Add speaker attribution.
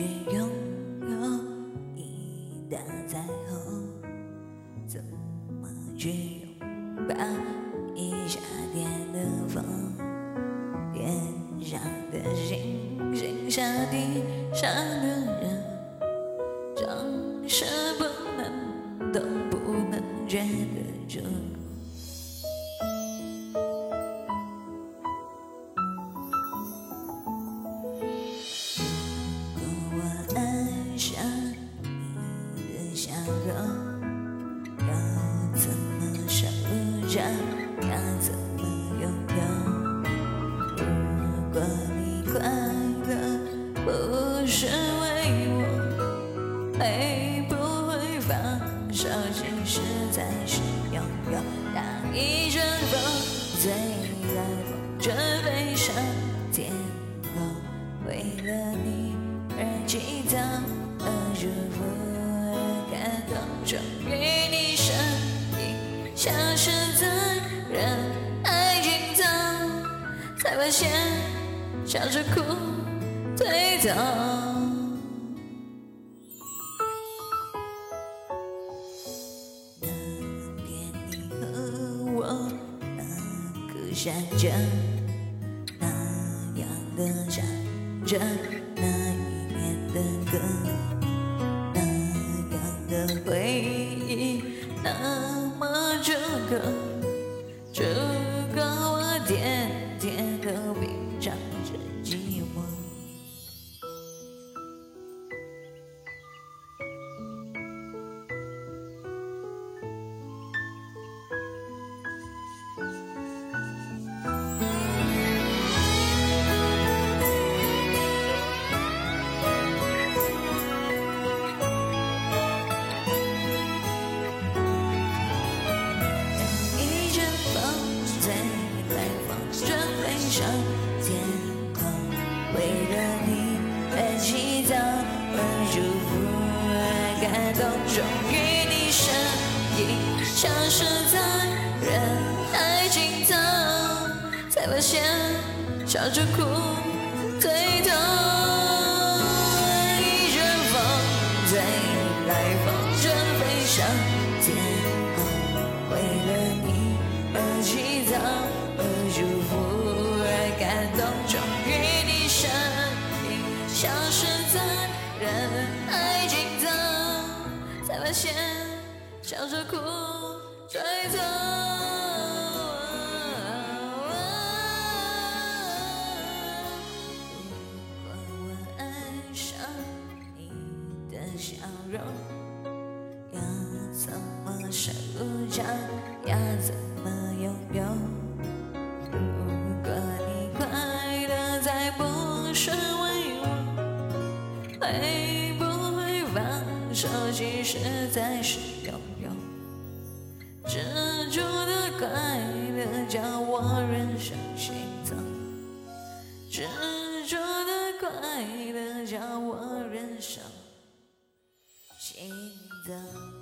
Speaker 1: 去拥有一道彩虹，怎么去拥抱一夏天的风？天上的星星，下地上的人，总是不能，都不能觉得足。会不会放手？其实才是拥有。当一阵风吹来风筝飞上天空，为了你而祈祷，而祝福，而感动，终于你身影消失。在人海尽头，才发现笑着哭，对头。闪着，那样的唱着那一年的歌，那样的回忆那么足够，足感动，终于你身影消失在人海尽头，才发现笑着哭，最痛。一阵风吹来，风筝飞上天空，为了你而祈祷，而祝福，而感动，终于你身影消失在人海笑着哭，对头。如果我爱上你的笑容。要怎么收着？要怎么拥有？如果你快乐再不是为我，会手？机实在是有用。执着的快乐叫我忍受心痛，执着的快乐叫我忍受。心痛。